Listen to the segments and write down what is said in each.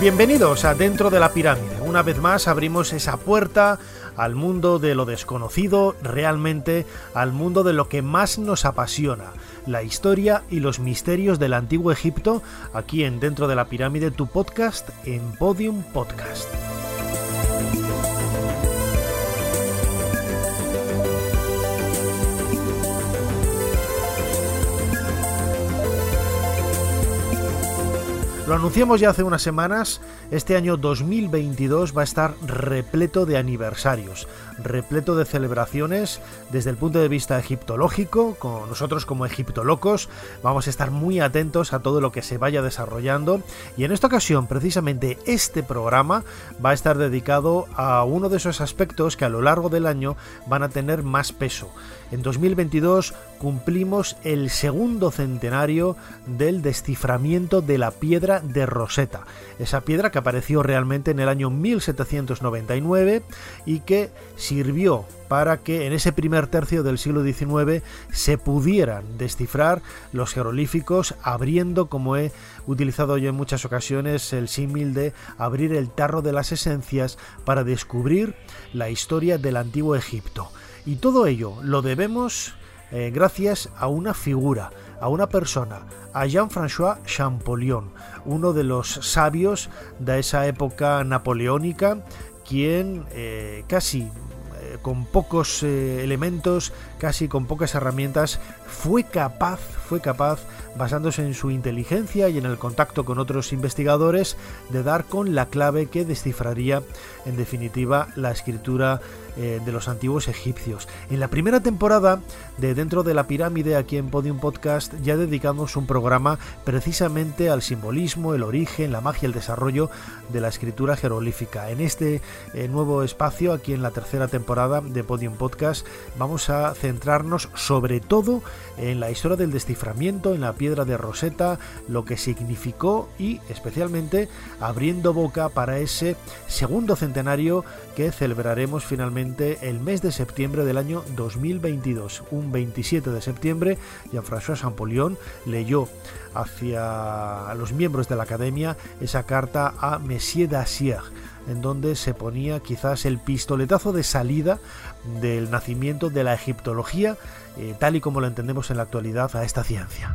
Bienvenidos a Dentro de la Pirámide. Una vez más abrimos esa puerta al mundo de lo desconocido, realmente al mundo de lo que más nos apasiona, la historia y los misterios del antiguo Egipto, aquí en Dentro de la Pirámide, tu podcast en Podium Podcast. Lo anunciamos ya hace unas semanas, este año 2022 va a estar repleto de aniversarios, repleto de celebraciones desde el punto de vista egiptológico, con nosotros como egiptolocos vamos a estar muy atentos a todo lo que se vaya desarrollando y en esta ocasión precisamente este programa va a estar dedicado a uno de esos aspectos que a lo largo del año van a tener más peso. En 2022 cumplimos el segundo centenario del desciframiento de la piedra de Rosetta, esa piedra que apareció realmente en el año 1799 y que sirvió para que en ese primer tercio del siglo XIX se pudieran descifrar los jeroglíficos abriendo, como he utilizado yo en muchas ocasiones, el símil de abrir el tarro de las esencias para descubrir la historia del antiguo Egipto. Y todo ello lo debemos eh, gracias a una figura, a una persona, a Jean-François Champollion, uno de los sabios de esa época napoleónica, quien eh, casi eh, con pocos elementos, casi con pocas herramientas, fue capaz, fue capaz, basándose en su inteligencia y en el contacto con otros investigadores, de dar con la clave que descifraría, en definitiva, la escritura eh, de los antiguos egipcios. En la primera temporada de Dentro de la Pirámide, aquí en Podium Podcast, ya dedicamos un programa precisamente al simbolismo, el origen, la magia, el desarrollo de la escritura jeroglífica. En este eh, nuevo espacio, aquí en la tercera temporada de Podium Podcast, vamos a centrarnos sobre todo en la historia del desciframiento, en la piedra de Rosetta, lo que significó y especialmente abriendo boca para ese segundo centenario que celebraremos finalmente el mes de septiembre del año 2022. Un 27 de septiembre, Jean-François Champollion leyó hacia los miembros de la academia esa carta a Messier Dacier en donde se ponía quizás el pistoletazo de salida del nacimiento de la egiptología, eh, tal y como lo entendemos en la actualidad a esta ciencia.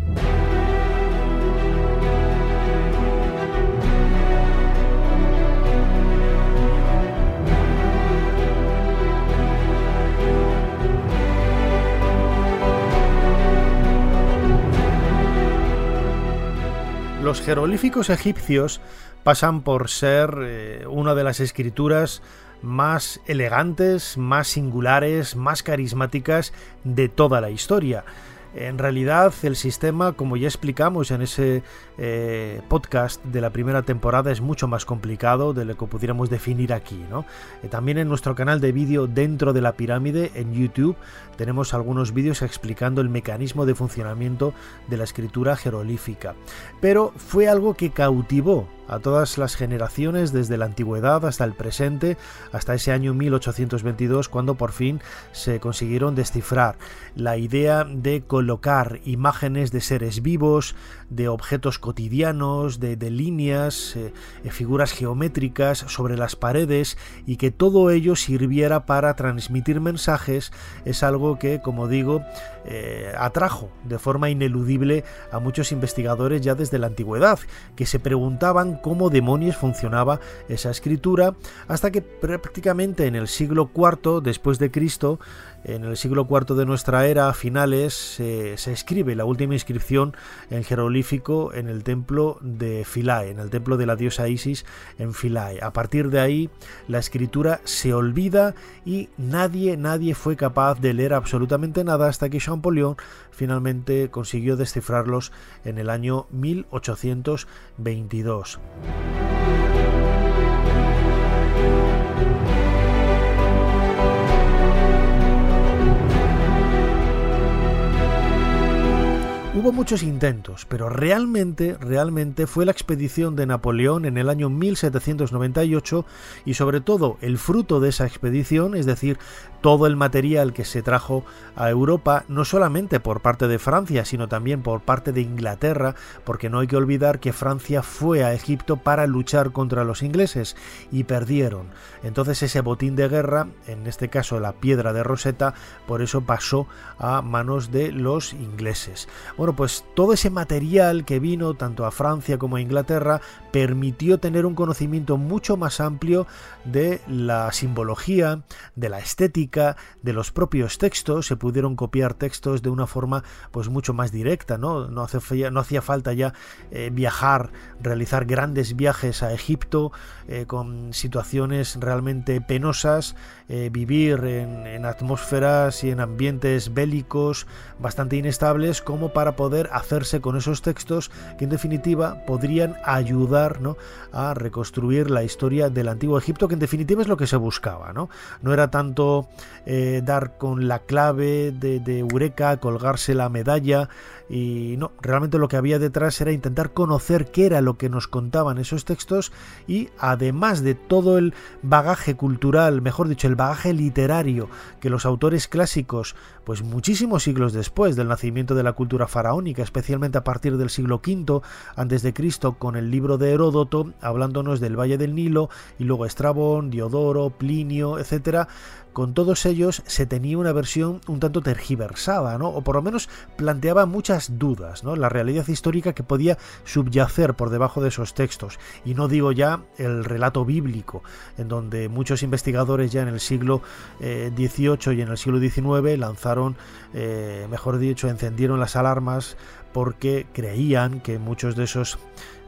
Los jeroglíficos egipcios pasan por ser eh, una de las escrituras más elegantes, más singulares, más carismáticas de toda la historia. En realidad el sistema, como ya explicamos en ese eh, podcast de la primera temporada, es mucho más complicado de lo que pudiéramos definir aquí. ¿no? Eh, también en nuestro canal de vídeo dentro de la pirámide en YouTube tenemos algunos vídeos explicando el mecanismo de funcionamiento de la escritura jeroglífica. Pero fue algo que cautivó a todas las generaciones desde la antigüedad hasta el presente, hasta ese año 1822 cuando por fin se consiguieron descifrar la idea de colocar imágenes de seres vivos, de objetos cotidianos, de, líneas, eh, figuras geométricas sobre las paredes y que todo ello sirviera para transmitir mensajes es algo que, como digo, eh, atrajo de forma ineludible a muchos investigadores ya desde la antigüedad, que se preguntaban cómo demonios funcionaba esa escritura, hasta que prácticamente en el siglo IV después de Cristo en el siglo IV de nuestra era, a finales, se escribe la última inscripción en jeroglífico en el templo de Philae, en el templo de la diosa Isis en Philae. A partir de ahí, la escritura se olvida y nadie, nadie fue capaz de leer absolutamente nada hasta que Champollion finalmente consiguió descifrarlos en el año 1822. Hubo muchos intentos, pero realmente, realmente fue la expedición de Napoleón en el año 1798 y sobre todo el fruto de esa expedición, es decir, todo el material que se trajo a Europa, no solamente por parte de Francia, sino también por parte de Inglaterra, porque no hay que olvidar que Francia fue a Egipto para luchar contra los ingleses y perdieron. Entonces ese botín de guerra, en este caso la piedra de Rosetta, por eso pasó a manos de los ingleses. Bueno, pues todo ese material que vino tanto a Francia como a Inglaterra permitió tener un conocimiento mucho más amplio de la simbología, de la estética, de los propios textos. Se pudieron copiar textos de una forma pues mucho más directa, ¿no? No, hacía falta ya eh, viajar, realizar grandes viajes a Egipto eh, con situaciones realmente penosas, eh, vivir en atmósferas y en ambientes bélicos bastante inestables como para poder hacerse con esos textos que en definitiva podrían ayudar ¿no? a reconstruir la historia del antiguo Egipto, que en definitiva es lo que se buscaba. No, no era tanto eh, dar con la clave de, de Eureka, colgarse la medalla, y no, realmente lo que había detrás era intentar conocer qué era lo que nos contaban esos textos y además de todo el bagaje cultural, mejor dicho, el bagaje literario que los autores clásicos, pues muchísimos siglos después del nacimiento de la cultura faraónica, especialmente a partir del siglo V antes de Cristo con el libro de Heródoto, hablándonos del Valle del Nilo y luego Estrabón, Diodoro, Plinio, etcétera, con todos ellos se tenía una versión un tanto tergiversada, ¿no? o por lo menos planteaba muchas dudas, ¿no? la realidad histórica que podía subyacer por debajo de esos textos. Y no digo ya el relato bíblico, en donde muchos investigadores ya en el siglo XVIII eh, y en el siglo XIX lanzaron, eh, mejor dicho, encendieron las alarmas porque creían que muchos de esos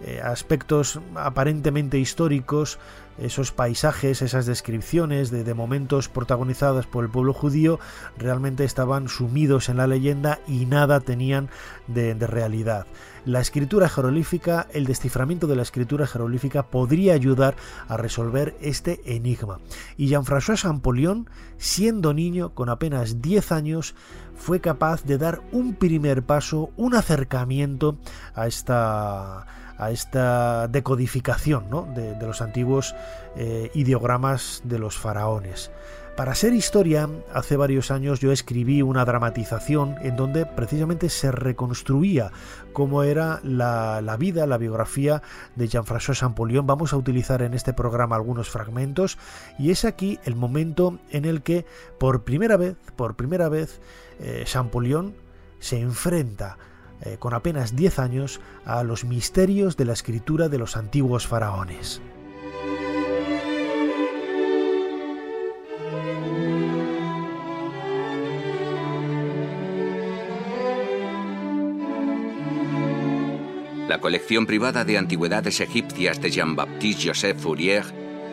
eh, aspectos aparentemente históricos, esos paisajes, esas descripciones de, momentos protagonizados por el pueblo judío, realmente estaban sumidos en la leyenda y nada tenían de, realidad. La escritura jeroglífica, el desciframiento de la escritura jeroglífica podría ayudar a resolver este enigma. Y Jean-François Champollion, siendo niño, con apenas 10 años, fue capaz de dar un primer paso, un acercamiento a esta a esta decodificación de, los antiguos eh, ideogramas de los faraones. Para ser historia, hace varios años yo escribí una dramatización en donde precisamente se reconstruía cómo era la, vida, la biografía de Jean-François Champollion. Vamos a utilizar en este programa algunos fragmentos y es aquí el momento en el que por primera vez, por primera vez, eh, Champollion se enfrenta eh, con apenas 10 años, a los misterios de la escritura de los antiguos faraones. La colección privada de antigüedades egipcias de Jean-Baptiste Joseph Fourier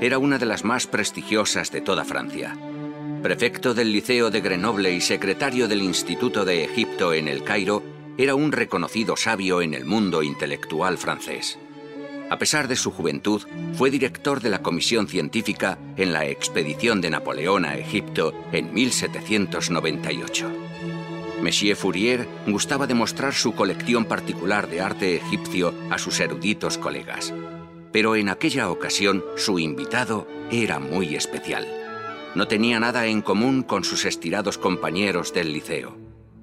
era una de las más prestigiosas de toda Francia. Prefecto del Liceo de Grenoble y secretario del Instituto de Egipto en el Cairo, era un reconocido sabio en el mundo intelectual francés. A pesar de su juventud, fue director de la comisión científica en la expedición de Napoleón a Egipto en 1798. Monsieur Fourier gustaba de mostrar su colección particular de arte egipcio a sus eruditos colegas. Pero en aquella ocasión su invitado era muy especial. No tenía nada en común con sus estirados compañeros del liceo.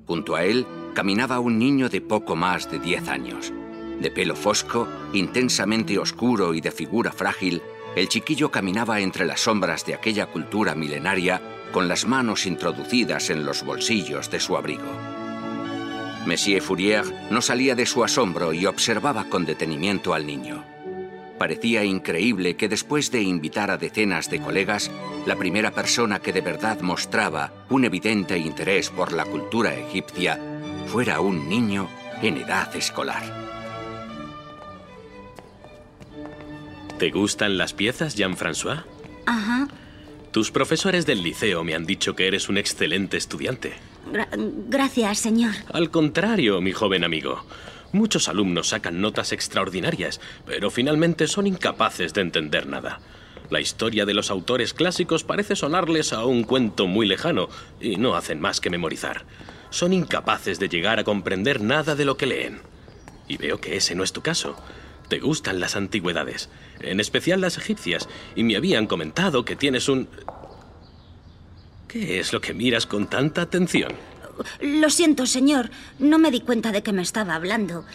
Junto a él caminaba un niño de poco más de 10 años. De pelo fosco, intensamente oscuro y de figura frágil, el chiquillo caminaba entre las sombras de aquella cultura milenaria con las manos introducidas en los bolsillos de su abrigo. Monsieur Fourier no salía de su asombro y observaba con detenimiento al niño. Parecía increíble que después de invitar a decenas de colegas, la primera persona que de verdad mostraba un evidente interés por la cultura egipcia fuera un niño en edad escolar. ¿Te gustan las piezas, Jean-François? Ajá. Tus profesores del liceo me han dicho que eres un excelente estudiante. Gra- gracias, señor. Al contrario, mi joven amigo. Muchos alumnos sacan notas extraordinarias, pero finalmente son incapaces de entender nada. La historia de los autores clásicos parece sonarles a un cuento muy lejano y no hacen más que memorizar. Son incapaces de llegar a comprender nada de lo que leen. Y veo que ese no es tu caso. Te gustan las antigüedades, en especial las egipcias, y me habían comentado que tienes un... ¿Qué es lo que miras con tanta atención? Lo siento, señor. No me di cuenta de que me estaba hablando.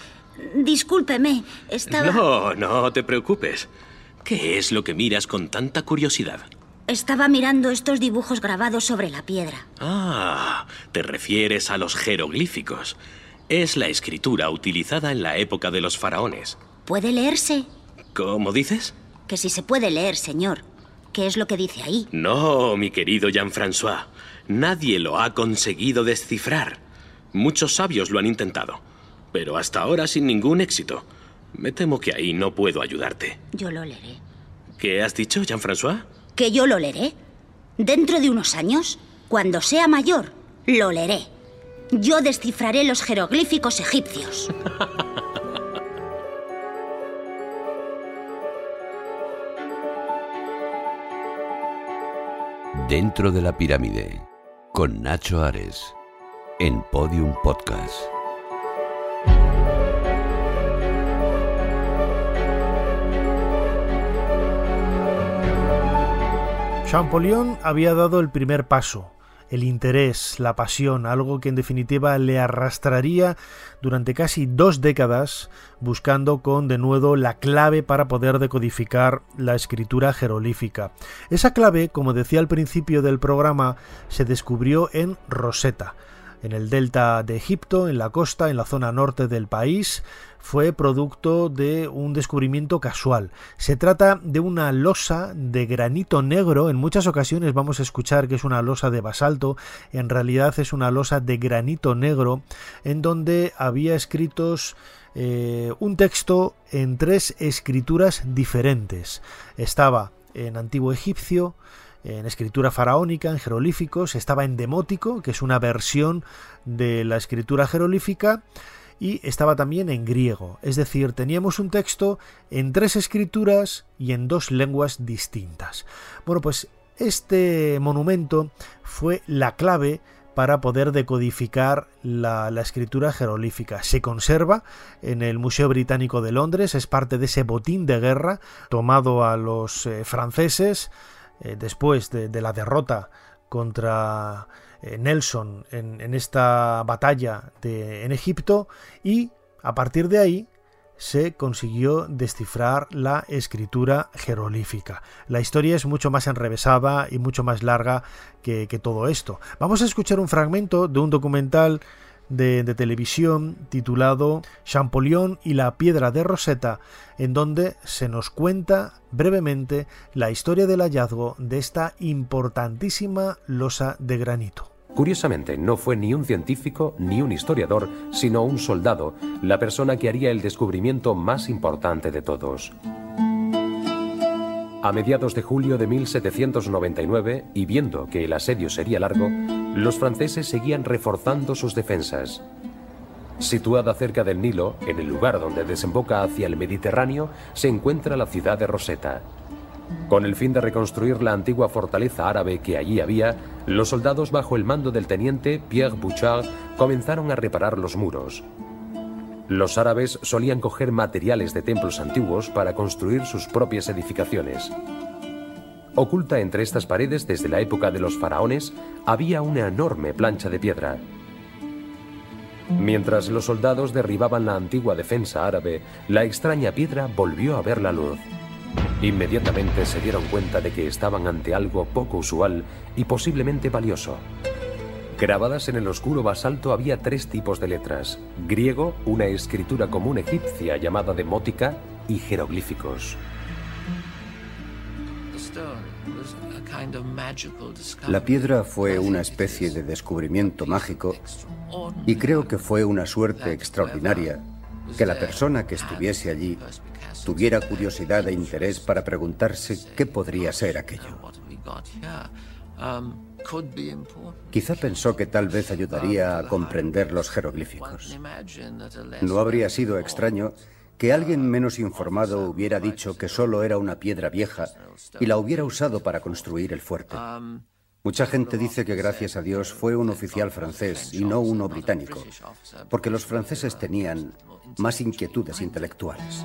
Discúlpeme. Estaba. No, no te preocupes. ¿Qué es lo que miras con tanta curiosidad? Estaba mirando estos dibujos grabados sobre la piedra. Ah, te refieres a los jeroglíficos. Es la escritura utilizada en la época de los faraones. ¿Puede leerse? ¿Cómo dices? Que si se puede leer, señor. ¿Qué es lo que dice ahí? No, mi querido Jean-François. Nadie lo ha conseguido descifrar. Muchos sabios lo han intentado, pero hasta ahora sin ningún éxito. Me temo que ahí no puedo ayudarte. Yo lo leeré. ¿Qué has dicho, Jean-François? ¿Que yo lo leeré? Dentro de unos años, cuando sea mayor, lo leeré. Yo descifraré los jeroglíficos egipcios. Dentro de la pirámide, con Nacho Ares, en Podium Podcast. Champollion había dado el primer paso, el interés, la pasión, algo que en definitiva le arrastraría durante casi dos décadas buscando con de nuevo la clave para poder decodificar la escritura jeroglífica. Esa clave, como decía al principio del programa, se descubrió en Rosetta, en el delta de Egipto, en la costa, en la zona norte del país, fue producto de un descubrimiento casual. Se trata de una losa de granito negro, en muchas ocasiones vamos a escuchar que es una losa de basalto, en realidad es una losa de granito negro, en donde había escritos eh, un texto en tres escrituras diferentes. Estaba en antiguo egipcio, en escritura faraónica, en jeroglíficos, estaba en demótico, que es una versión de la escritura jeroglífica, y estaba también en griego. Es decir, teníamos un texto en tres escrituras y en dos lenguas distintas. Bueno, pues este monumento fue la clave para poder decodificar la, escritura jeroglífica. Se conserva en el Museo Británico de Londres, es parte de ese botín de guerra tomado a los eh, franceses eh, después de, la derrota contra Nelson en, esta batalla de, en Egipto y a partir de ahí se consiguió descifrar la escritura jeroglífica. La historia es mucho más enrevesada y mucho más larga que, que todo esto. Vamos a escuchar un fragmento de un documental de, de, televisión titulado Champollion y la piedra de Rosetta, en donde se nos cuenta brevemente la historia del hallazgo de esta importantísima losa de granito. Curiosamente, no fue ni un científico ni un historiador, sino un soldado, la persona que haría el descubrimiento más importante de todos. A mediados de julio de 1799, y viendo que el asedio sería largo, los franceses seguían reforzando sus defensas. Situada cerca del Nilo, en el lugar donde desemboca hacia el Mediterráneo, se encuentra la ciudad de Rosetta. Con el fin de reconstruir la antigua fortaleza árabe que allí había, los soldados bajo el mando del teniente Pierre Bouchard comenzaron a reparar los muros. Los árabes solían coger materiales de templos antiguos para construir sus propias edificaciones. Oculta entre estas paredes desde la época de los faraones había una enorme plancha de piedra. Mientras los soldados derribaban la antigua defensa árabe, la extraña piedra volvió a ver la luz. Inmediatamente se dieron cuenta de que estaban ante algo poco usual y posiblemente valioso. Grabadas en el oscuro basalto había tres tipos de letras: griego, una escritura común egipcia llamada demótica y jeroglíficos. La piedra fue una especie de descubrimiento mágico y creo que fue una suerte extraordinaria que la persona que estuviese allí tuviera curiosidad e interés para preguntarse qué podría ser aquello. Quizá pensó que tal vez ayudaría a comprender los jeroglíficos. No habría sido extraño que alguien menos informado hubiera dicho que solo era una piedra vieja y la hubiera usado para construir el fuerte. Mucha gente dice que gracias a Dios fue un oficial francés y no uno británico, porque los franceses tenían más inquietudes intelectuales.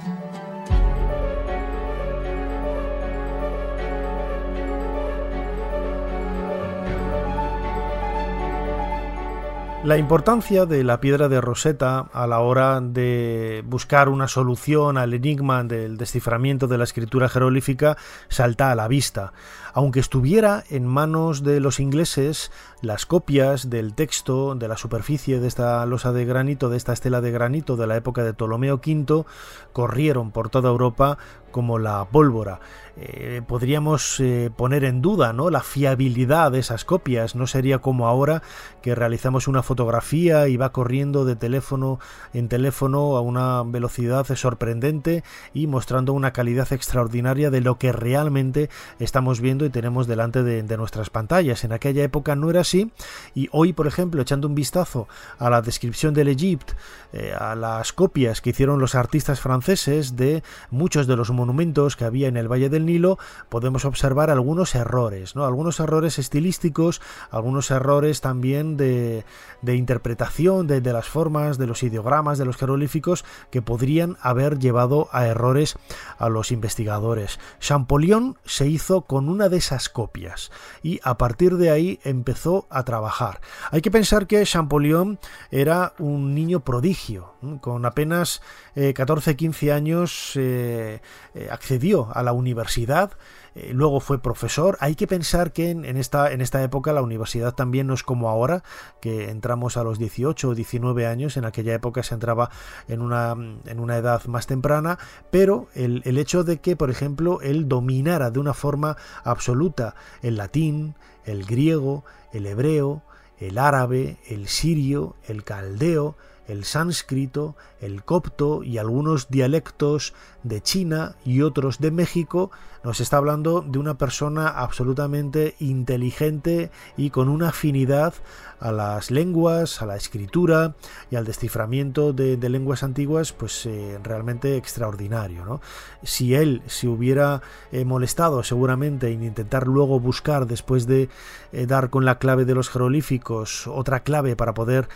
La importancia de la piedra de Rosetta a la hora de buscar una solución al enigma del desciframiento de la escritura jeroglífica salta a la vista. Aunque estuviera en manos de los ingleses, las copias del texto de la superficie de esta losa de granito, de esta estela de granito de la época de Ptolomeo V, corrieron por toda Europa como la pólvora. Eh, podríamos eh, poner en duda ¿no? la fiabilidad de esas copias. No sería como ahora que realizamos una fotografía y va corriendo de teléfono en teléfono a una velocidad sorprendente y mostrando una calidad extraordinaria de lo que realmente estamos viendo y tenemos delante de, nuestras pantallas. En aquella época no era así y hoy, por ejemplo, echando un vistazo a la descripción del Egipto, eh, a las copias que hicieron los artistas franceses de muchos de los monumentos que había en el Valle del Nilo, podemos observar algunos errores, ¿no? Algunos errores estilísticos, algunos errores también de, interpretación de, las formas, de los ideogramas, de los jeroglíficos, que podrían haber llevado a errores a los investigadores. Champollion se hizo con una de esas copias y a partir de ahí empezó a trabajar. Hay que pensar que Champollion era un niño prodigio, con apenas 14-15 eh, años eh, eh, accedió a la universidad, eh, luego fue profesor. Hay que pensar que en, esta, en esta época la universidad también no es como ahora, que entramos a los 18 o 19 años, en aquella época se entraba en una, en una edad más temprana, pero el, el hecho de que, por ejemplo, él dominara de una forma absoluta el latín, el griego, el hebreo, el árabe, el sirio, el caldeo, el sánscrito, el copto y algunos dialectos de China y otros de México, nos está hablando de una persona absolutamente inteligente y con una afinidad a las lenguas, a la escritura y al desciframiento de, lenguas antiguas, pues eh, realmente extraordinario. Si él se hubiera eh, molestado seguramente en intentar luego buscar, después de eh, dar con la clave de los jeroglíficos, otra clave para poder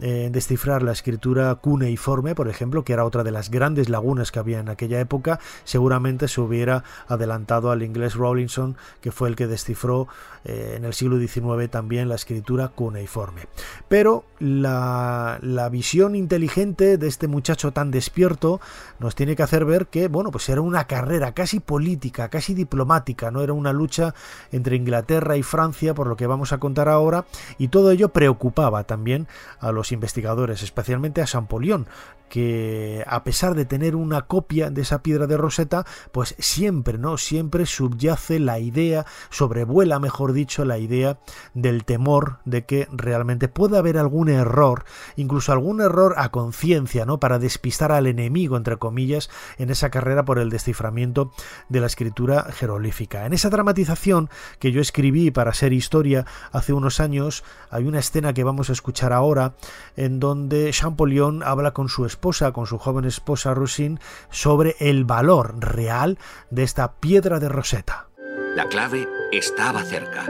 descifrar la escritura cuneiforme, por ejemplo, que era otra de las grandes lagunas que había en aquella época, seguramente se hubiera adelantado al inglés Rawlinson, que fue el que descifró eh, en el siglo XIX también la escritura cuneiforme. Pero la, la, visión inteligente de este muchacho tan despierto nos tiene que hacer ver que, bueno, pues era una carrera casi política, casi diplomática, no era una lucha entre Inglaterra y Francia, por lo que vamos a contar ahora, y todo ello preocupaba también a los investigadores, especialmente a Champollion, que a pesar de tener una copia de esa piedra de Rosetta, pues siempre, ¿no? Siempre subyace la idea, sobrevuela, mejor dicho, la idea del temor de que realmente puede haber algún error, incluso algún error a conciencia, ¿no? Para despistar al enemigo, entre comillas, en esa carrera por el desciframiento de la escritura jeroglífica. En esa dramatización que yo escribí para ser historia hace unos años, hay una escena que vamos a escuchar ahora, en donde Champollion habla con su esposa con su joven esposa Rusin, sobre el valor real de esta piedra de Rosetta. La clave estaba cerca.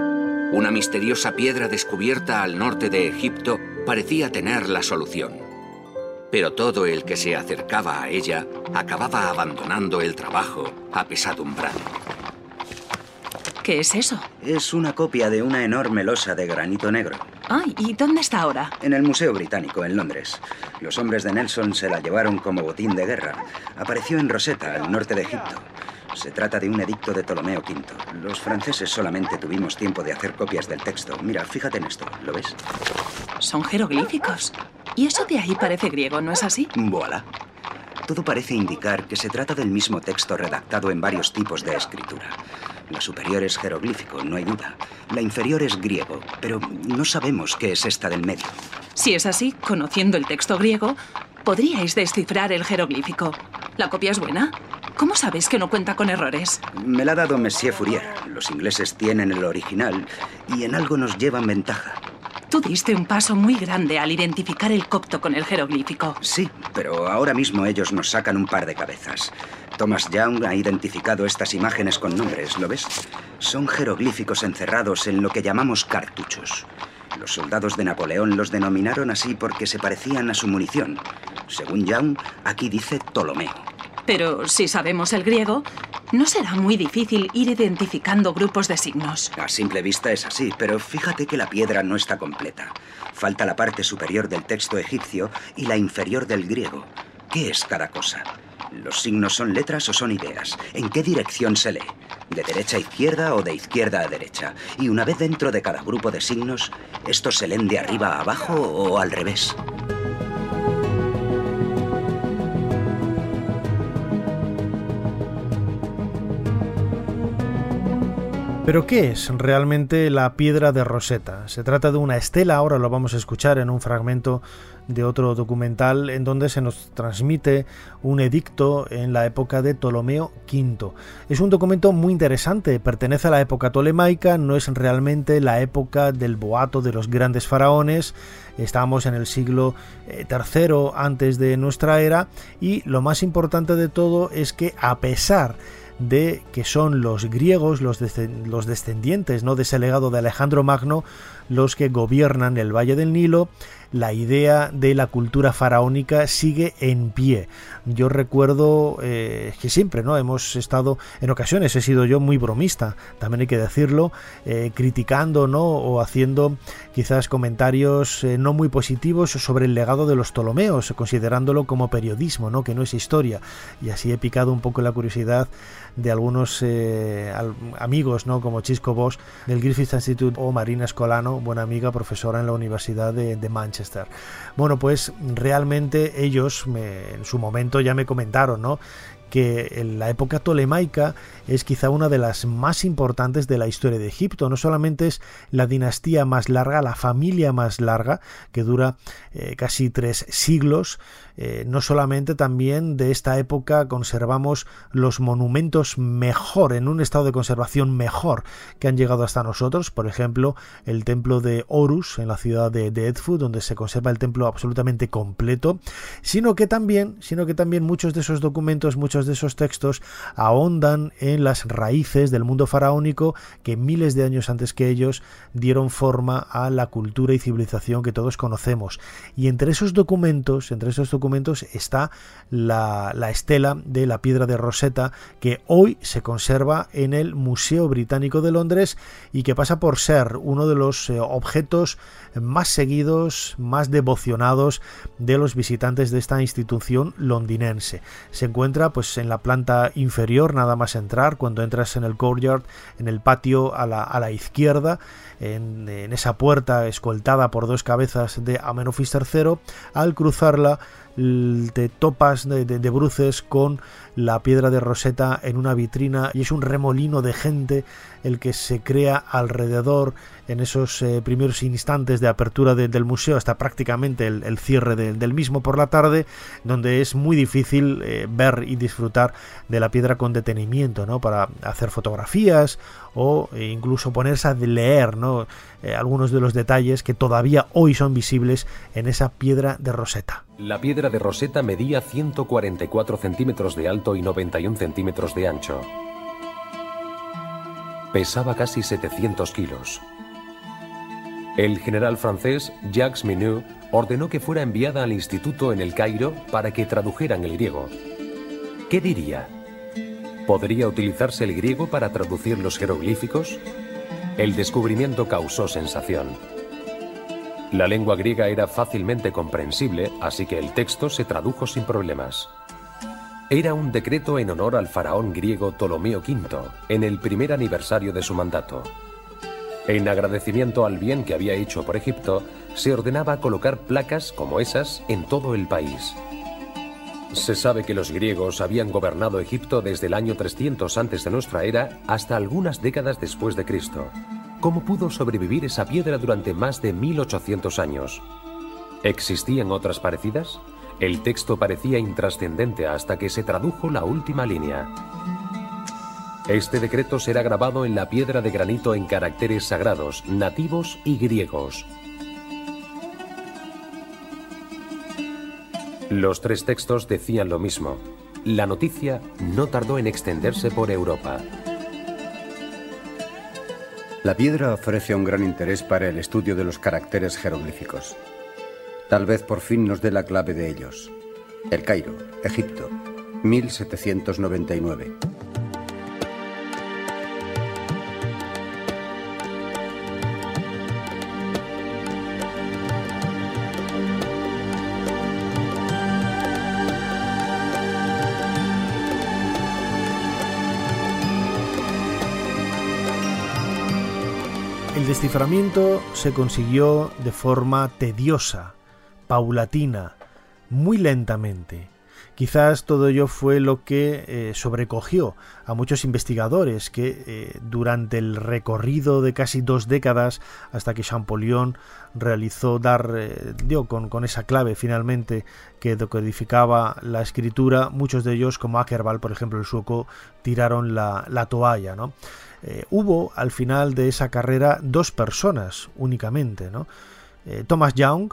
Una misteriosa piedra descubierta al norte de Egipto parecía tener la solución. Pero todo el que se acercaba a ella acababa abandonando el trabajo apesadumbrado. ¿Qué es eso? Es una copia de una enorme losa de granito negro. Ay, ¿y dónde está ahora? En el Museo Británico, en Londres. Los hombres de Nelson se la llevaron como botín de guerra. Apareció en Rosetta, al norte de Egipto. Se trata de un edicto de Ptolomeo V. Los franceses solamente tuvimos tiempo de hacer copias del texto. Mira, fíjate en esto, ¿lo ves? Son jeroglíficos. Y eso de ahí parece griego, ¿no es así? Voilà. Todo parece indicar que se trata del mismo texto redactado en varios tipos de escritura. La superior es jeroglífico, no hay duda. La inferior es griego, pero no sabemos qué es esta del medio. Si es así, conociendo el texto griego, podríais descifrar el jeroglífico. ¿La copia es buena? ¿Cómo sabes que no cuenta con errores? Me la ha dado Monsieur Fourier. Los ingleses tienen el original y en algo nos llevan ventaja. Tú diste un paso muy grande al identificar el copto con el jeroglífico. Sí, pero ahora mismo ellos nos sacan un par de cabezas. Thomas Young ha identificado estas imágenes con nombres, ¿lo ves? Son jeroglíficos encerrados en lo que llamamos cartuchos. Los soldados de Napoleón los denominaron así porque se parecían a su munición. Según Young, aquí dice Ptolomeo. Pero si sabemos el griego, no será muy difícil ir identificando grupos de signos. A simple vista es así, pero fíjate que la piedra no está completa. Falta la parte superior del texto egipcio y la inferior del griego. ¿Qué es cada cosa? ¿Los signos son letras o son ideas? ¿En qué dirección se lee? ¿De derecha a izquierda o de izquierda a derecha? Y una vez dentro de cada grupo de signos, ¿estos se leen de arriba a abajo o al revés? Pero ¿qué es realmente la piedra de Rosetta? Se trata de una estela, ahora lo vamos a escuchar en un fragmento de otro documental en donde se nos transmite un edicto en la época de Ptolomeo V. Es un documento muy interesante, pertenece a la época tolemaica, no es realmente la época del boato de los grandes faraones, estamos en el siglo III eh, antes de nuestra era y lo más importante de todo es que a pesar de que son los griegos, los, los descendientes ¿no? de ese legado de Alejandro Magno, los que gobiernan el Valle del Nilo, la idea de la cultura faraónica sigue en pie. Yo recuerdo eh, que siempre no hemos estado, en ocasiones he sido yo muy bromista, también hay que decirlo, eh, criticando ¿no? o haciendo quizás comentarios eh, no muy positivos sobre el legado de los Ptolomeos, considerándolo como periodismo, ¿no? que no es historia. Y así he picado un poco la curiosidad de algunos amigos, ¿no? como Chisco Bosch del Griffith Institute o Marina Escolano, buena amiga, profesora en la Universidad de Manchester. Bueno, pues realmente ellos en su momento ya me comentaron, ¿no? que en la época tolemaica es quizá una de las más importantes de la historia de Egipto. No solamente es la dinastía más larga, la familia más larga, que dura eh, casi tres siglos, eh, no solamente también de esta época conservamos los monumentos mejor, en un estado de conservación mejor que han llegado hasta nosotros, por ejemplo, el templo de Horus en la ciudad de, Edfu, donde se conserva el templo absolutamente completo, sino que también, sino que también muchos de esos documentos, muchos de esos textos ahondan en las raíces del mundo faraónico que miles de años antes que ellos dieron forma a la cultura y civilización que todos conocemos. Y entre esos documentos, entre esos documentos está la, estela de la piedra de Rosetta que hoy se conserva en el Museo Británico de Londres y que pasa por ser uno de los eh, objetos más seguidos, más devocionados de los visitantes de esta institución londinense. Se encuentra pues en la planta inferior, nada más entrar, cuando entras en el courtyard, en el patio a la, a la izquierda, en, esa puerta escoltada por dos cabezas de Amenofis III, al cruzarla te topas de, bruces con la piedra de Rosetta en una vitrina y es un remolino de gente el que se crea alrededor en esos eh, primeros instantes de apertura del museo hasta prácticamente el, cierre del mismo por la tarde, donde es muy difícil eh, ver y disfrutar de la piedra con detenimiento, ¿no? Para hacer fotografías o eh, incluso ponerse a leer, ¿no? algunos de los detalles que todavía hoy son visibles en esa piedra de Rosetta. La piedra de Rosetta medía 144 centímetros de alto y 91 centímetros de ancho. Pesaba casi 700 kilos. El general francés Jacques Minot ordenó que fuera enviada al instituto en el Cairo para que tradujeran el griego. ¿Qué diría? ¿Podría utilizarse el griego para traducir los jeroglíficos? El descubrimiento causó sensación. La lengua griega era fácilmente comprensible, así que el texto se tradujo sin problemas. Era un decreto en honor al faraón griego Ptolomeo V, en el primer aniversario de su mandato. En agradecimiento al bien que había hecho por Egipto, se ordenaba colocar placas como esas en todo el país. Se sabe que los griegos habían gobernado Egipto desde el año 300 antes de nuestra era hasta algunas décadas después de Cristo. ¿Cómo pudo sobrevivir esa piedra durante más de 1800 años? ¿Existían otras parecidas? El texto parecía intrascendente hasta que se tradujo la última línea. Este decreto será grabado en la piedra de granito en caracteres sagrados, nativos y griegos. Los tres textos decían lo mismo. La noticia no tardó en extenderse por Europa. La piedra ofrece un gran interés para el estudio de los caracteres jeroglíficos. Tal vez por fin nos dé la clave de ellos. El Cairo, Egipto, 1799. Desciframiento se consiguió de forma tediosa, paulatina, muy lentamente. Quizás todo ello fue lo que eh, sobrecogió a muchos investigadores que eh, durante el recorrido de casi dos décadas hasta que Champollion realizó dar eh, dio con, esa clave finalmente que decodificaba la escritura, muchos de ellos como Ackerbal, por ejemplo, el sueco, tiraron la, la toalla, ¿no? Eh, hubo al final de esa carrera dos personas únicamente, ¿no? Eh, Thomas Young,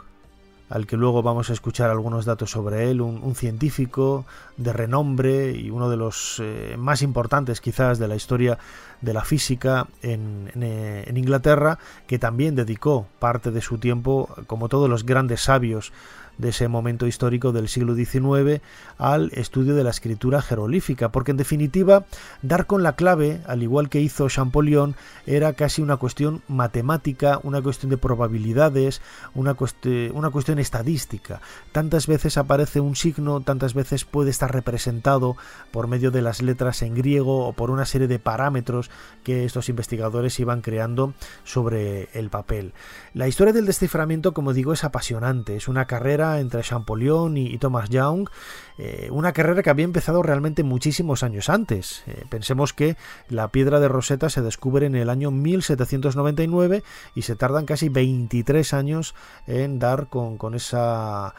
al que luego vamos a escuchar algunos datos sobre él, un, científico de renombre y uno de los eh, más importantes quizás de la historia de la física en, en, Inglaterra, que también dedicó parte de su tiempo, como todos los grandes sabios de ese momento histórico del siglo XIX al estudio de la escritura jeroglífica, porque en definitiva dar con la clave, al igual que hizo Champollion, era casi una cuestión matemática, una cuestión de probabilidades, una, una cuestión estadística. Tantas veces aparece un signo, tantas veces puede estar representado por medio de las letras en griego o por una serie de parámetros que estos investigadores iban creando sobre el papel. La historia del desciframiento, como digo, es apasionante, es una carrera entre Champollion y, Thomas Young, eh, una carrera que había empezado realmente muchísimos años antes. Eh, pensemos que la piedra de Rosetta se descubre en el año 1799 y se tardan casi 23 años en dar con, esa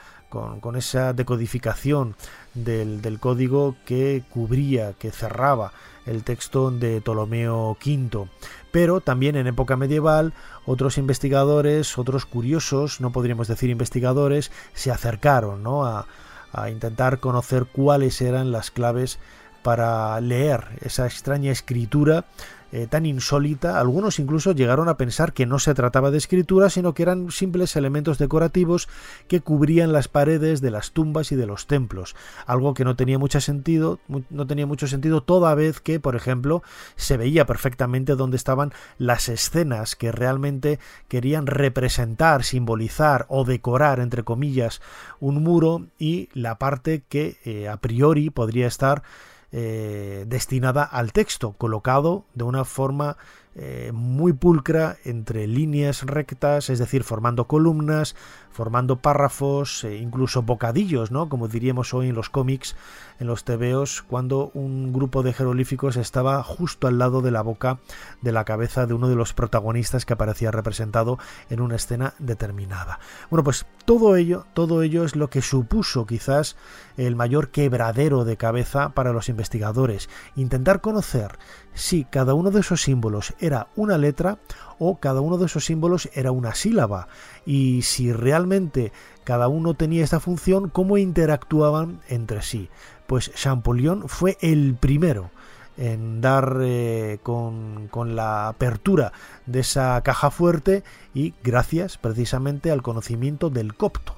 decodificación del, del, código que cubría, que cerraba el texto de Ptolomeo V. Pero también en época medieval otros investigadores, otros curiosos, no podríamos decir investigadores, se acercaron ¿no? a, a intentar conocer cuáles eran las claves para leer esa extraña escritura eh, tan insólita, algunos incluso llegaron a pensar que no se trataba de escritura, sino que eran simples elementos decorativos que cubrían las paredes de las tumbas y de los templos, algo que no tenía mucho sentido, no tenía mucho sentido toda vez que, por ejemplo, se veía perfectamente dónde estaban las escenas que realmente querían representar, simbolizar o decorar, entre comillas, un muro y la parte que eh, a priori podría estar eh, destinada al texto, colocado de una forma eh, muy pulcra entre líneas rectas, es decir, formando columnas, formando párrafos, e incluso bocadillos, ¿no? Como diríamos hoy en los cómics, en los tebeos, cuando un grupo de jeroglíficos estaba justo al lado de la boca de la cabeza de uno de los protagonistas que aparecía representado en una escena determinada. Bueno, pues todo ello, todo ello es lo que supuso quizás el mayor quebradero de cabeza para los investigadores, intentar conocer si cada uno de esos símbolos era una letra o cada uno de esos símbolos era una sílaba y si realmente cada uno tenía esta función, cómo interactuaban entre sí. Pues Champollion fue el primero en dar eh, con, con, la apertura de esa caja fuerte y gracias precisamente al conocimiento del copto.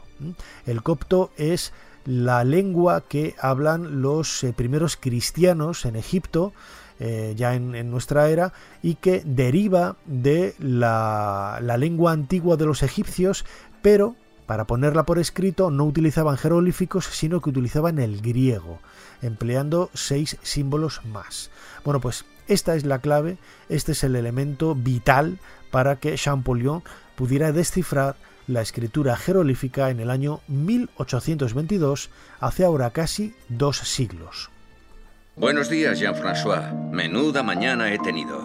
El copto es la lengua que hablan los eh, primeros cristianos en Egipto, eh, ya en, nuestra era y que deriva de la, lengua antigua de los egipcios, pero para ponerla por escrito no utilizaban jeroglíficos, sino que utilizaban el griego, empleando seis símbolos más. Bueno, pues esta es la clave, este es el elemento vital para que Champollion pudiera descifrar la escritura jeroglífica en el año 1822, hace ahora casi dos siglos. Buenos días, Jean-François. Menuda mañana he tenido.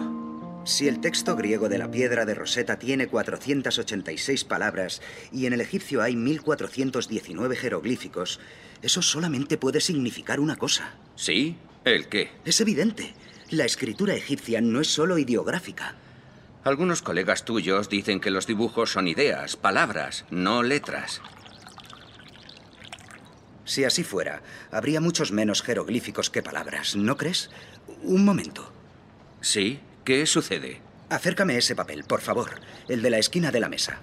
Si el texto griego de la piedra de Rosetta tiene 486 palabras y en el egipcio hay 1419 jeroglíficos, eso solamente puede significar una cosa. ¿Sí? ¿El qué? Es evidente. La escritura egipcia no es solo ideográfica. Algunos colegas tuyos dicen que los dibujos son ideas, palabras, no letras. Si así fuera, habría muchos menos jeroglíficos que palabras, ¿no crees? Un momento. Sí, ¿qué sucede? Acércame ese papel, por favor. El de la esquina de la mesa.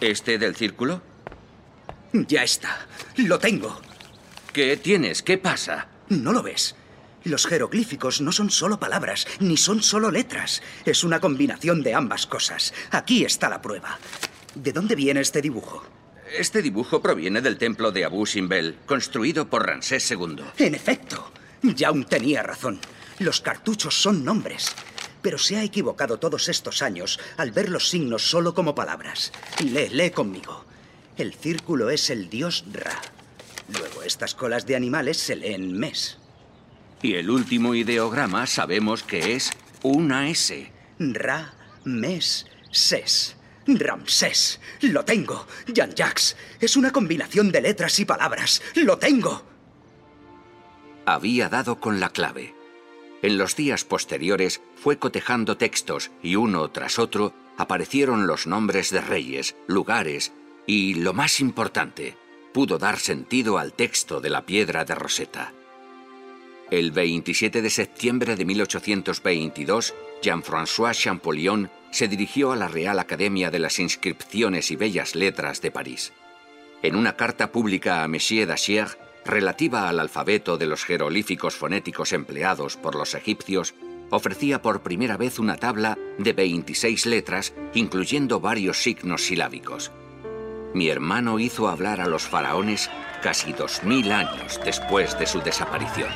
¿Este del círculo? Ya está. Lo tengo. ¿Qué tienes? ¿Qué pasa? ¿No lo ves? Los jeroglíficos no son solo palabras, ni son solo letras. Es una combinación de ambas cosas. Aquí está la prueba. ¿De dónde viene este dibujo? Este dibujo proviene del templo de Abu Simbel, construido por Ramsés II. En efecto, Yaun tenía razón. Los cartuchos son nombres. Pero se ha equivocado todos estos años al ver los signos solo como palabras. Lee, lee conmigo. El círculo es el dios Ra. Luego estas colas de animales se leen mes. Y el último ideograma sabemos que es una S. Ra, mes, ses. Ramsés. Lo tengo. Jan Jax. Es una combinación de letras y palabras. Lo tengo. Había dado con la clave. En los días posteriores fue cotejando textos y uno tras otro aparecieron los nombres de reyes, lugares y, lo más importante, pudo dar sentido al texto de la piedra de Rosetta. El 27 de septiembre de 1822, Jean-François Champollion se dirigió a la Real Academia de las Inscripciones y Bellas Letras de París. En una carta pública a Monsieur Dachier, relativa al alfabeto de los jeroglíficos fonéticos empleados por los egipcios, ofrecía por primera vez una tabla de 26 letras, incluyendo varios signos silábicos. Mi hermano hizo hablar a los faraones casi 2.000 años después de su desaparición.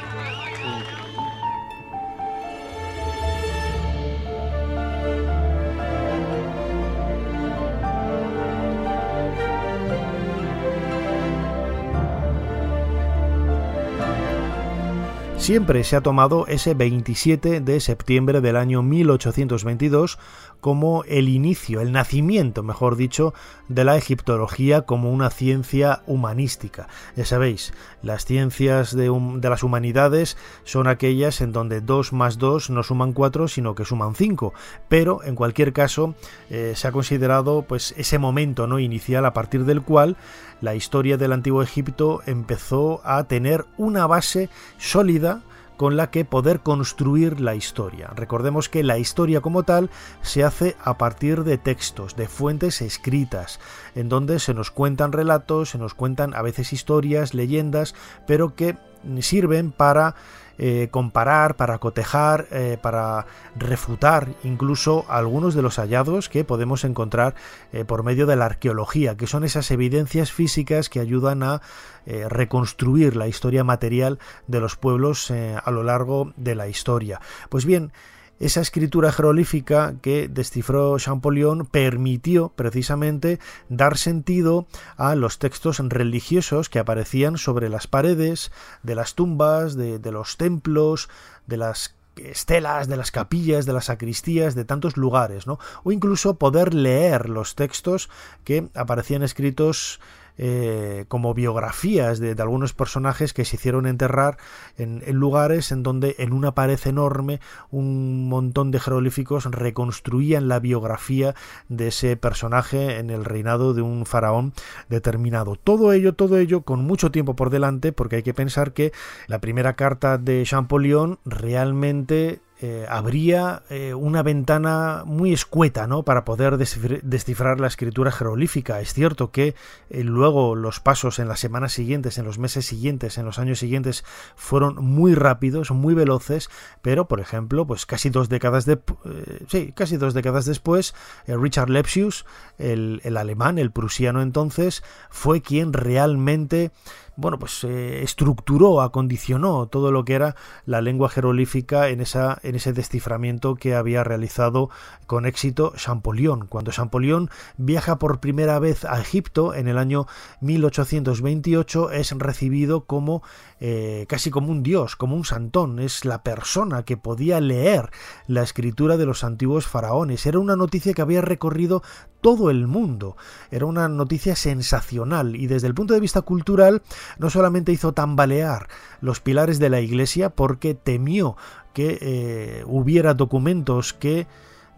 Siempre se ha tomado ese 27 de septiembre del año 1822 como el inicio, el nacimiento, mejor dicho, de la egiptología como una ciencia humanística. Ya sabéis, las ciencias de, las humanidades son aquellas en donde 2 más 2 no suman 4, sino que suman 5. Pero, en cualquier caso, eh, se ha considerado pues, ese momento ¿no? inicial a partir del cual la historia del antiguo Egipto empezó a tener una base sólida con la que poder construir la historia. Recordemos que la historia como tal se hace a partir de textos, de fuentes escritas, en donde se nos cuentan relatos, se nos cuentan a veces historias, leyendas, pero que sirven para eh, comparar, para cotejar, eh, para refutar incluso algunos de los hallazgos que podemos encontrar eh, por medio de la arqueología, que son esas evidencias físicas que ayudan a reconstruir la historia material de los pueblos a lo largo de la historia. Pues bien, esa escritura jeroglífica que descifró Champollion permitió precisamente dar sentido a los textos religiosos que aparecían sobre las paredes de las tumbas, de, de los templos, de las estelas de las capillas, de las sacristías, de tantos lugares, ¿no? O incluso poder leer los textos que aparecían escritos eh, como biografías de, algunos personajes que se hicieron enterrar en, lugares en donde en una pared enorme un montón de jeroglíficos reconstruían la biografía de ese personaje en el reinado de un faraón determinado. Todo ello, todo ello con mucho tiempo por delante porque hay que pensar que la primera carta de Champollion realmente eh, habría eh, una ventana muy escueta ¿no? para poder descifrar la escritura jeroglífica. Es cierto que eh, luego los pasos en las semanas siguientes, en los meses siguientes, en los años siguientes fueron muy rápidos, muy veloces, pero por ejemplo, pues casi dos décadas de, sí, casi dos décadas después, Richard Lepsius, el, el alemán, el prusiano entonces, fue quien realmente bueno, pues eh, estructuró, acondicionó todo lo que era la lengua jeroglífica en, esa, en ese desciframiento que había realizado con éxito Champollion. Cuando Champollion viaja por primera vez a Egipto en el año 1828, es recibido como eh, casi como un dios, como un santón. Es la persona que podía leer la escritura de los antiguos faraones. Era una noticia que había recorrido todo el mundo. Era una noticia sensacional y desde el punto de vista cultural no solamente hizo tambalear los pilares de la iglesia porque temió que eh, hubiera documentos que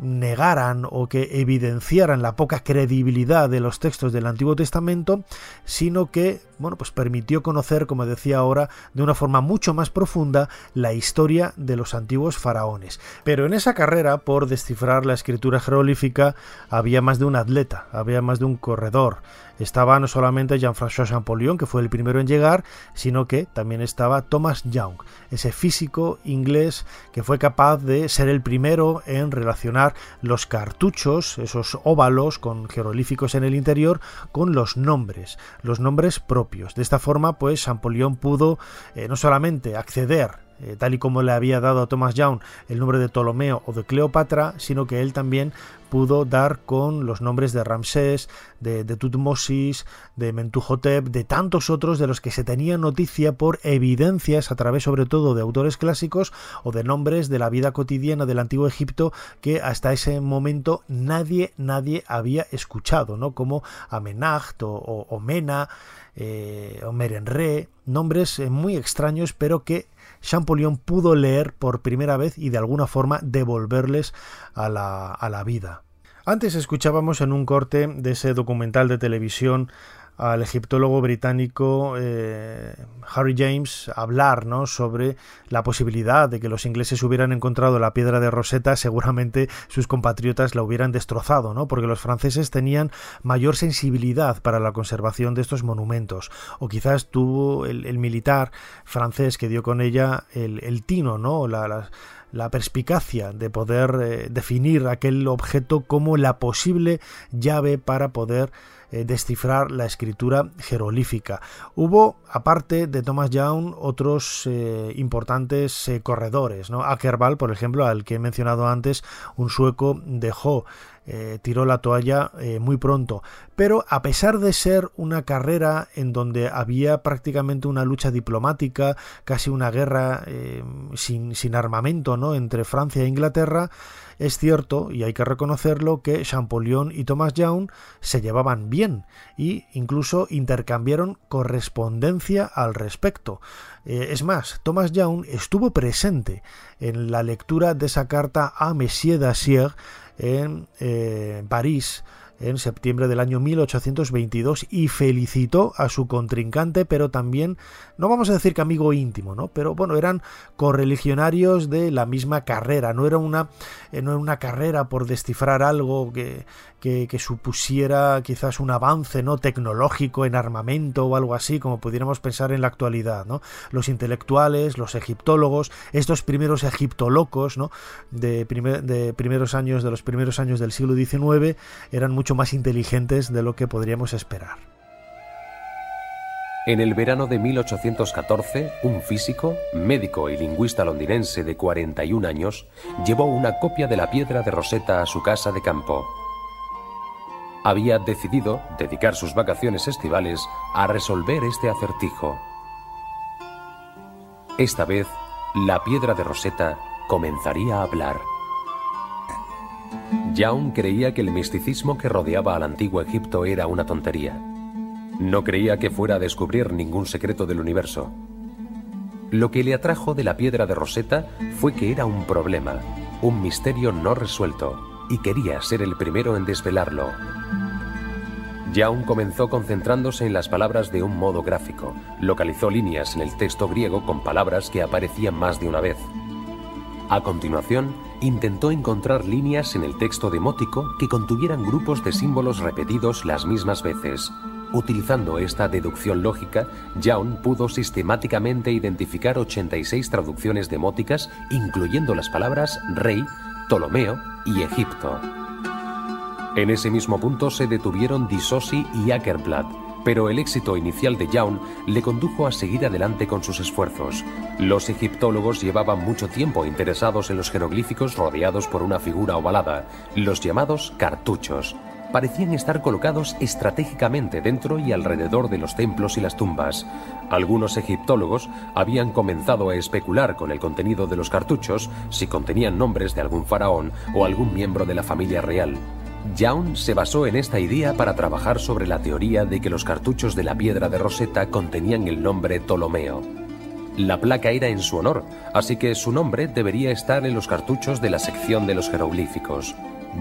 negaran o que evidenciaran la poca credibilidad de los textos del Antiguo Testamento, sino que, bueno, pues permitió conocer, como decía ahora, de una forma mucho más profunda la historia de los antiguos faraones. Pero en esa carrera por descifrar la escritura jeroglífica había más de un atleta, había más de un corredor, estaba no solamente Jean-François Champollion, que fue el primero en llegar, sino que también estaba Thomas Young, ese físico inglés que fue capaz de ser el primero en relacionar los cartuchos, esos óvalos con jeroglíficos en el interior, con los nombres, los nombres propios. De esta forma, pues Champollion pudo eh, no solamente acceder eh, tal y como le había dado a Thomas Young el nombre de Ptolomeo o de Cleopatra, sino que él también pudo dar con los nombres de Ramsés, de, Tutmosis, de Mentuhotep, de tantos otros de los que se tenía noticia por evidencias a través sobre todo de autores clásicos o de nombres de la vida cotidiana del antiguo Egipto que hasta ese momento nadie, nadie había escuchado, ¿no? Como Amenacht o, Mena eh, o Merenre, nombres eh, muy extraños pero que Champollion pudo leer por primera vez y de alguna forma devolverles a la, a la vida. Antes escuchábamos en un corte de ese documental de televisión al egiptólogo británico eh, Harry James hablar ¿no? sobre la posibilidad de que los ingleses hubieran encontrado la piedra de Rosetta, seguramente sus compatriotas la hubieran destrozado, ¿no? porque los franceses tenían mayor sensibilidad para la conservación de estos monumentos, o quizás tuvo el, militar francés que dio con ella el, tino, ¿no? la, la perspicacia de poder eh, definir aquel objeto como la posible llave para poder eh, descifrar la escritura jeroglífica. Hubo, aparte de Thomas Young, otros eh, importantes eh, corredores, ¿no? Ackerbal, por ejemplo, al que he mencionado antes, un sueco dejó tiró la toalla muy pronto. Pero a pesar de ser una carrera en donde había prácticamente una lucha diplomática, casi una guerra sin, sin, armamento ¿no? entre Francia e Inglaterra, es cierto, y hay que reconocerlo, que Champollion y Thomas Young se llevaban bien e incluso intercambiaron correspondencia al respecto. Eh, es más, Thomas Young estuvo presente en la lectura de esa carta a Monsieur Dacier en eh, París en septiembre del año 1822 y felicitó a su contrincante, pero también, no vamos a decir que amigo íntimo, ¿no? Pero bueno, eran correligionarios de la misma carrera, no era una, eh, no era una carrera por descifrar algo que, que, supusiera quizás un avance no tecnológico en armamento o algo así, como pudiéramos pensar en la actualidad. ¿no? Los intelectuales, los egiptólogos, estos primeros egiptolocos ¿no? de, de primeros años, de los primeros años del siglo XIX, eran mucho más inteligentes de lo que podríamos esperar. En el verano de 1814, un físico, médico y lingüista londinense de 41 años llevó una copia de la piedra de Rosetta a su casa de campo había decidido dedicar sus vacaciones estivales a resolver este acertijo. Esta vez, la piedra de Rosetta comenzaría a hablar. Young creía que el misticismo que rodeaba al antiguo Egipto era una tontería. No creía que fuera a descubrir ningún secreto del universo. Lo que le atrajo de la piedra de Rosetta fue que era un problema, un misterio no resuelto, y quería ser el primero en desvelarlo. Young comenzó concentrándose en las palabras de un modo gráfico. Localizó líneas en el texto griego con palabras que aparecían más de una vez. A continuación, intentó encontrar líneas en el texto demótico que contuvieran grupos de símbolos repetidos las mismas veces. Utilizando esta deducción lógica, Young pudo sistemáticamente identificar 86 traducciones demóticas, incluyendo las palabras rey, Ptolomeo y Egipto. En ese mismo punto se detuvieron Disosi y Ackerblad, pero el éxito inicial de Jaun le condujo a seguir adelante con sus esfuerzos. Los egiptólogos llevaban mucho tiempo interesados en los jeroglíficos rodeados por una figura ovalada, los llamados cartuchos. Parecían estar colocados estratégicamente dentro y alrededor de los templos y las tumbas. Algunos egiptólogos habían comenzado a especular con el contenido de los cartuchos si contenían nombres de algún faraón o algún miembro de la familia real. Jaun se basó en esta idea para trabajar sobre la teoría de que los cartuchos de la piedra de Rosetta contenían el nombre Ptolomeo. La placa era en su honor, así que su nombre debería estar en los cartuchos de la sección de los jeroglíficos.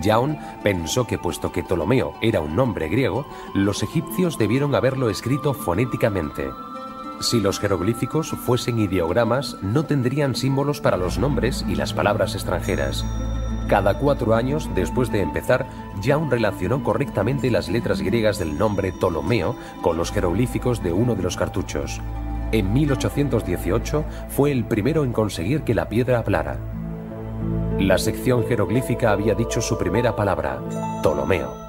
Jaun pensó que puesto que Ptolomeo era un nombre griego, los egipcios debieron haberlo escrito fonéticamente. Si los jeroglíficos fuesen ideogramas, no tendrían símbolos para los nombres y las palabras extranjeras. Cada cuatro años después de empezar, Jaun relacionó correctamente las letras griegas del nombre Ptolomeo con los jeroglíficos de uno de los cartuchos. En 1818 fue el primero en conseguir que la piedra hablara. La sección jeroglífica había dicho su primera palabra, Ptolomeo.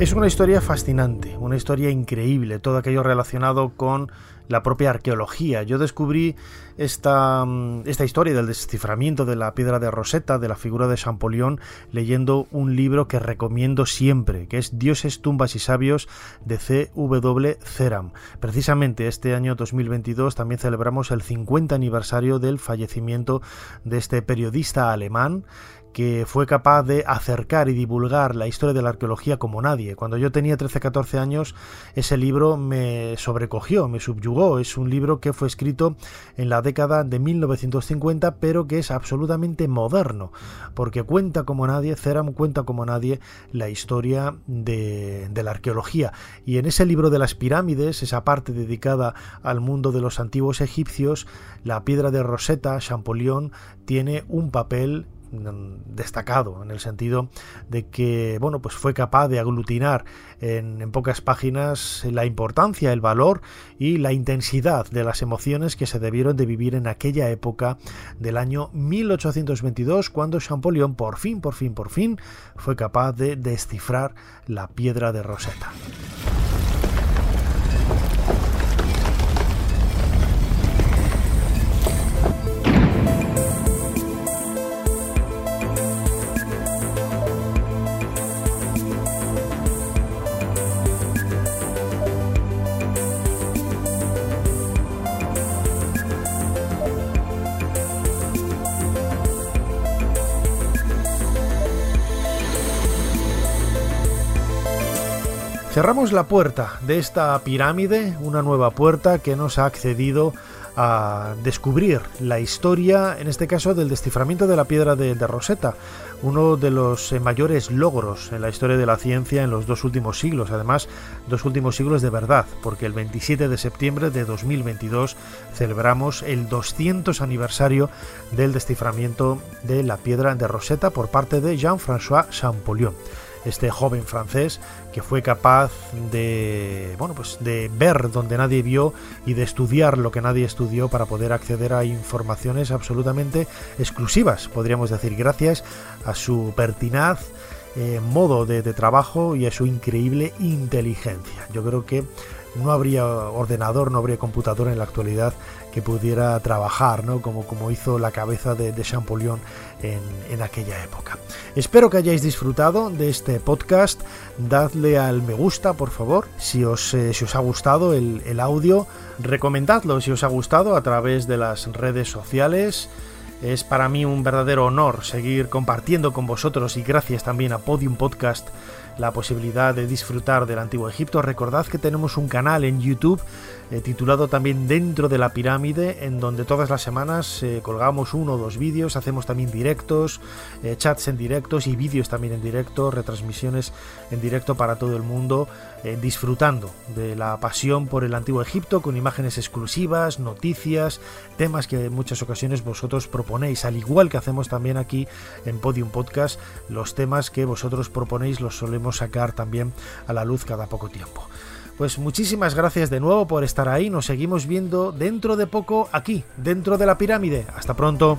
Es una historia fascinante, una historia increíble, todo aquello relacionado con la propia arqueología. Yo descubrí esta, mm, historia del desciframiento de la piedra de Rosetta, de la figura de Champollion, leyendo un libro que recomiendo siempre, que es Dioses, tumbas y sabios de C.W. Ceram. Precisamente este año 2022 también celebramos el 50 aniversario del fallecimiento de este periodista alemán que fue capaz de acercar y divulgar la historia de la arqueología como nadie. Cuando yo tenía 13-14 años, ese libro me sobrecogió, me subyugó. Es un libro que fue escrito en la década de 1950, pero que es absolutamente moderno, porque cuenta como nadie, Ceram cuenta como nadie la historia de, de la arqueología. Y en ese libro de las pirámides, esa parte dedicada al mundo de los antiguos egipcios, la piedra de Rosetta, Champollion, tiene un papel destacado en el sentido de que bueno pues fue capaz de aglutinar en, en, pocas páginas la importancia el valor y la intensidad de las emociones que se debieron de vivir en aquella época del año 1822 cuando Champollion por fin por fin por fin fue capaz de descifrar la piedra de Rosetta Cerramos la puerta de esta pirámide, una nueva puerta que nos ha accedido a descubrir la historia, en este caso del desciframiento de la piedra de, Rosetta, uno de los eh, mayores logros en la historia de la ciencia en los dos últimos siglos, además dos últimos siglos de verdad, porque el 27 de septiembre de 2022 celebramos el 200 aniversario del desciframiento de la piedra de Rosetta por parte de Jean-François Champollion. Este joven francés que fue capaz de bueno pues de ver donde nadie vio y de estudiar lo que nadie estudió para poder acceder a informaciones absolutamente exclusivas podríamos decir gracias a su pertinaz eh, modo de, de trabajo y a su increíble inteligencia. Yo creo que no habría ordenador, no habría computador en la actualidad que pudiera trabajar, ¿no? Como, como hizo la cabeza de, de Champollion en, en, aquella época. Espero que hayáis disfrutado de este podcast. Dadle al me gusta, por favor, si os, eh, si os ha gustado el, el audio. Recomendadlo si os ha gustado a través de las redes sociales. Es para mí un verdadero honor seguir compartiendo con vosotros y gracias también a Podium Podcast la posibilidad de disfrutar del antiguo Egipto. Recordad que tenemos un canal en YouTube eh, titulado también Dentro de la Pirámide, en donde todas las semanas eh, colgamos uno o dos vídeos, hacemos también directos, eh, chats en directos y vídeos también en directo, retransmisiones en directo para todo el mundo, eh, disfrutando de la pasión por el antiguo Egipto con imágenes exclusivas, noticias, temas que en muchas ocasiones vosotros proponéis, al igual que hacemos también aquí en Podium Podcast, los temas que vosotros proponéis los solemos sacar también a la luz cada poco tiempo. Pues muchísimas gracias de nuevo por estar ahí. Nos seguimos viendo dentro de poco aquí, dentro de la pirámide. Hasta pronto.